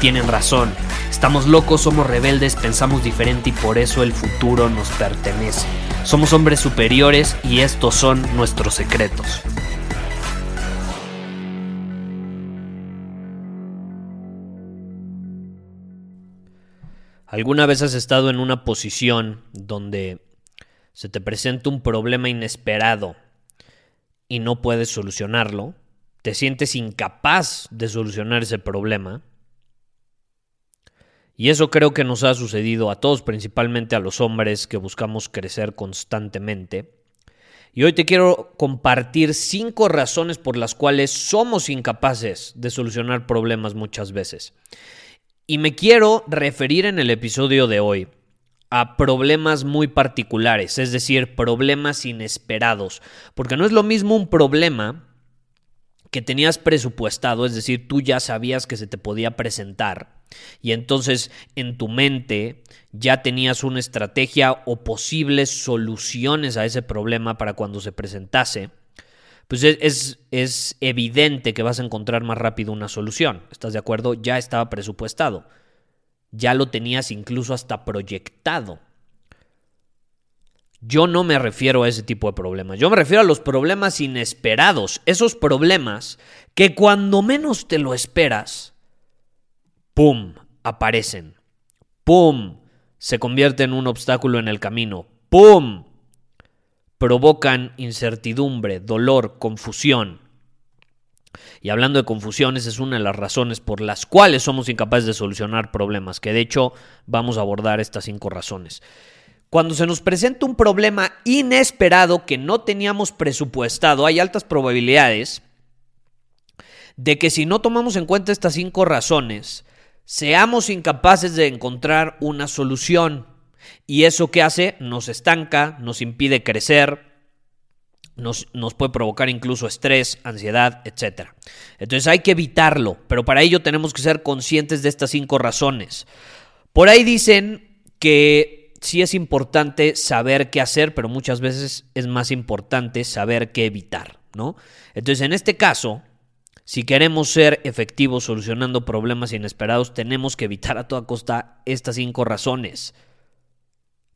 tienen razón. Estamos locos, somos rebeldes, pensamos diferente y por eso el futuro nos pertenece. Somos hombres superiores y estos son nuestros secretos. ¿Alguna vez has estado en una posición donde se te presenta un problema inesperado y no puedes solucionarlo? ¿Te sientes incapaz de solucionar ese problema? Y eso creo que nos ha sucedido a todos, principalmente a los hombres que buscamos crecer constantemente. Y hoy te quiero compartir cinco razones por las cuales somos incapaces de solucionar problemas muchas veces. Y me quiero referir en el episodio de hoy a problemas muy particulares, es decir, problemas inesperados, porque no es lo mismo un problema que tenías presupuestado, es decir, tú ya sabías que se te podía presentar y entonces en tu mente ya tenías una estrategia o posibles soluciones a ese problema para cuando se presentase pues es, es, evidente que vas a encontrar más rápido una solución. ¿Estás de acuerdo? Ya estaba presupuestado. Ya lo tenías incluso hasta proyectado. Yo no me refiero a ese tipo de problemas. Yo me refiero a los problemas inesperados. Esos problemas que cuando menos te lo esperas, ¡pum! aparecen. ¡Pum! se convierte en un obstáculo en el camino. ¡Pum! provocan incertidumbre, dolor, confusión. Y hablando de confusiones, es una de las razones por las cuales somos incapaces de solucionar problemas, que de hecho vamos a abordar estas cinco razones. Cuando se nos presenta un problema inesperado que no teníamos presupuestado, hay altas probabilidades de que si no tomamos en cuenta estas cinco razones, seamos incapaces de encontrar una solución. ¿Y eso qué hace? Nos estanca, nos impide crecer, nos, nos, puede provocar incluso estrés, ansiedad, etc. Entonces hay que evitarlo, pero para ello tenemos que ser conscientes de estas cinco razones. Por ahí dicen que sí es importante saber qué hacer, pero muchas veces es más importante saber qué evitar, ¿no? Entonces en este caso, si queremos ser efectivos solucionando problemas inesperados, tenemos que evitar a toda costa estas cinco razones.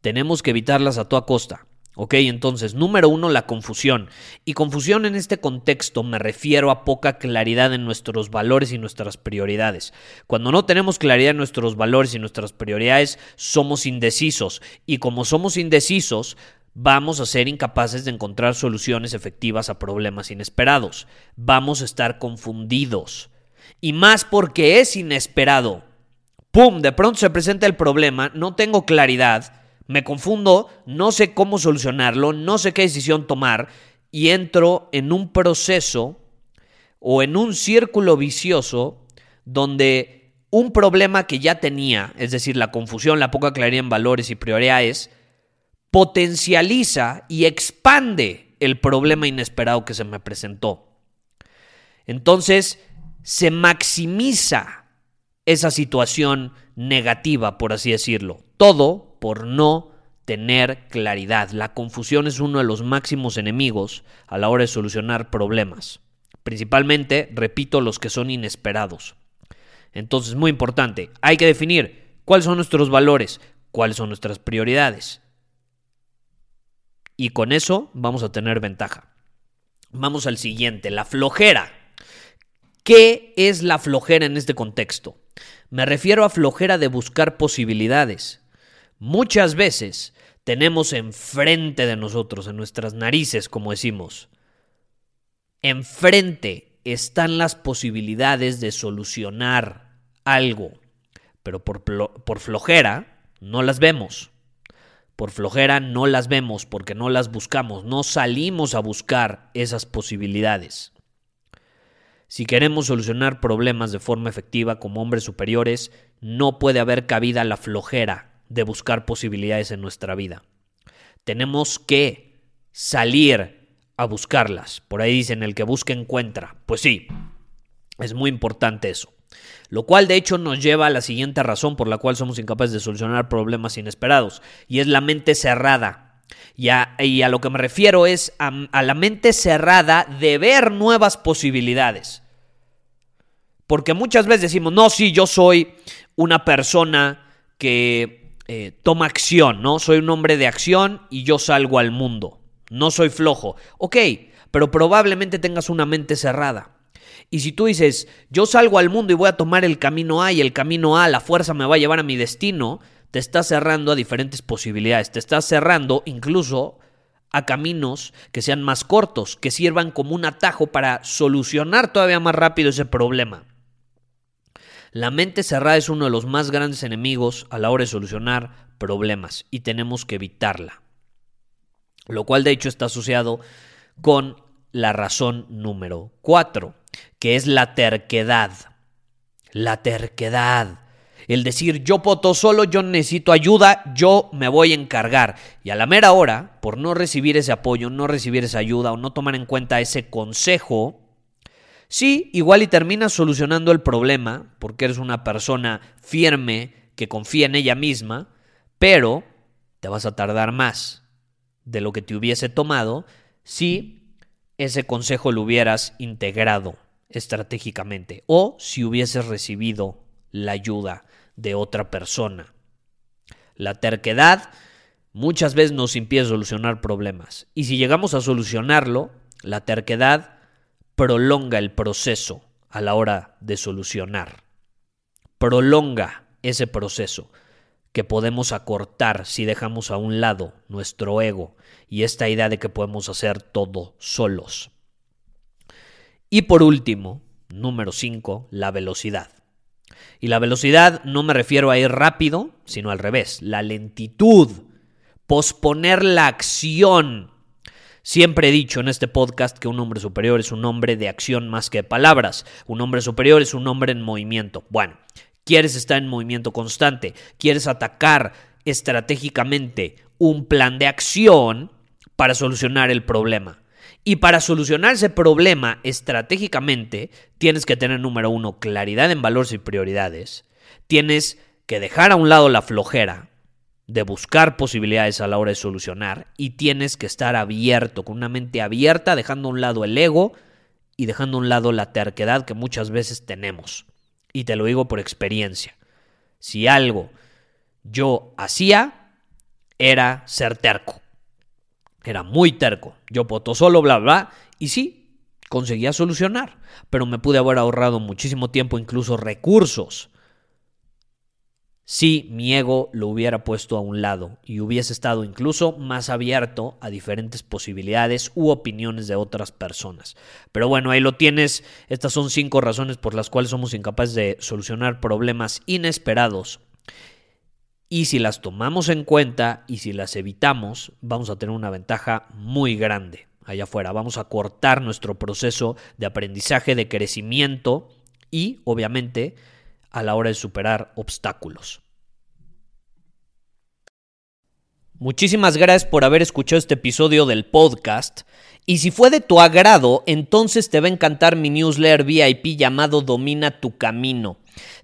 Tenemos que evitarlas a toda costa. Ok, entonces, número uno, la confusión. Y confusión en este contexto me refiero a poca claridad en nuestros valores y nuestras prioridades. Cuando no tenemos claridad en nuestros valores y nuestras prioridades, somos indecisos. Y como somos indecisos, vamos a ser incapaces de encontrar soluciones efectivas a problemas inesperados. Vamos a estar confundidos. Y más porque es inesperado. ¡Pum! De pronto se presenta el problema, no tengo claridad me confundo, no sé cómo solucionarlo, no sé qué decisión tomar y entro en un proceso o en un círculo vicioso donde un problema que ya tenía, es decir, la confusión, la poca claridad en valores y prioridades, potencializa y expande el problema inesperado que se me presentó. Entonces, se maximiza esa situación negativa, por así decirlo. Todo por no tener claridad. La confusión es uno de los máximos enemigos a la hora de solucionar problemas. Principalmente, repito, los que son inesperados. Entonces, muy importante, hay que definir cuáles son nuestros valores, cuáles son nuestras prioridades. Y con eso vamos a tener ventaja. Vamos al siguiente, la flojera. ¿Qué es la flojera en este contexto? Me refiero a flojera de buscar posibilidades. Muchas veces tenemos enfrente de nosotros, en nuestras narices, como decimos, enfrente están las posibilidades de solucionar algo, pero por, por flojera no las vemos. Por flojera no las vemos porque no las buscamos, no salimos a buscar esas posibilidades. Si queremos solucionar problemas de forma efectiva como hombres superiores, no puede haber cabida la flojera de buscar posibilidades en nuestra vida. Tenemos que salir a buscarlas. Por ahí dicen el que busca encuentra. Pues sí, es muy importante eso. Lo cual de hecho nos lleva a la siguiente razón por la cual somos incapaces de solucionar problemas inesperados, y es la mente cerrada. Y a, lo que me refiero es a, a la mente cerrada de ver nuevas posibilidades. Porque muchas veces decimos, no, sí, yo soy una persona que eh, toma acción, ¿no? Soy un hombre de acción y yo salgo al mundo. No soy flojo. Ok, pero probablemente tengas una mente cerrada. Y si tú dices, yo salgo al mundo y voy a tomar el camino A y el camino A, la fuerza me va a llevar a mi destino, te estás cerrando a diferentes posibilidades, te estás cerrando incluso a caminos que sean más cortos, que sirvan como un atajo para solucionar todavía más rápido ese problema. La mente cerrada es uno de los más grandes enemigos a la hora de solucionar problemas y tenemos que evitarla. Lo cual de hecho está asociado con la razón número 4, que es la terquedad. La terquedad. El decir yo poto solo, yo necesito ayuda, yo me voy a encargar. Y a la mera hora, por no recibir ese apoyo, no recibir esa ayuda o no tomar en cuenta ese consejo, sí, igual y terminas solucionando el problema, porque eres una persona firme que confía en ella misma, pero te vas a tardar más de lo que te hubiese tomado si ese consejo lo hubieras integrado estratégicamente o si hubieses recibido la ayuda de otra persona. La terquedad muchas veces nos impide solucionar problemas y si llegamos a solucionarlo, la terquedad prolonga el proceso a la hora de solucionar. Prolonga ese proceso que podemos acortar si dejamos a un lado nuestro ego y esta idea de que podemos hacer todo solos. Y por último, número 5, la velocidad. Y la velocidad no me refiero a ir rápido, sino al revés, la lentitud, posponer la acción. Siempre he dicho en este podcast que un hombre superior es un hombre de acción más que de palabras. Un hombre superior es un hombre en movimiento. Bueno, quieres estar en movimiento constante, quieres atacar estratégicamente un plan de acción para solucionar el problema. Y para solucionar ese problema estratégicamente, tienes que tener, número uno, claridad en valores y prioridades. Tienes que dejar a un lado la flojera de buscar posibilidades a la hora de solucionar y tienes que estar abierto, con una mente abierta, dejando a un lado el ego y dejando a un lado la terquedad que muchas veces tenemos. Y te lo digo por experiencia. Si algo yo hacía, era ser terco. Era muy terco. Yo poto solo, bla, bla. Y sí, conseguía solucionar. Pero me pude haber ahorrado muchísimo tiempo, incluso recursos, si mi ego lo hubiera puesto a un lado y hubiese estado incluso más abierto a diferentes posibilidades u opiniones de otras personas. Pero bueno, ahí lo tienes. Estas son cinco razones por las cuales somos incapaces de solucionar problemas inesperados. Y si las tomamos en cuenta y si las evitamos, vamos a tener una ventaja muy grande allá afuera. Vamos a cortar nuestro proceso de aprendizaje, de crecimiento y, obviamente, a la hora de superar obstáculos. Muchísimas gracias por haber escuchado este episodio del podcast. Y si fue de tu agrado, entonces te va a encantar mi newsletter VIP llamado Domina tu Camino.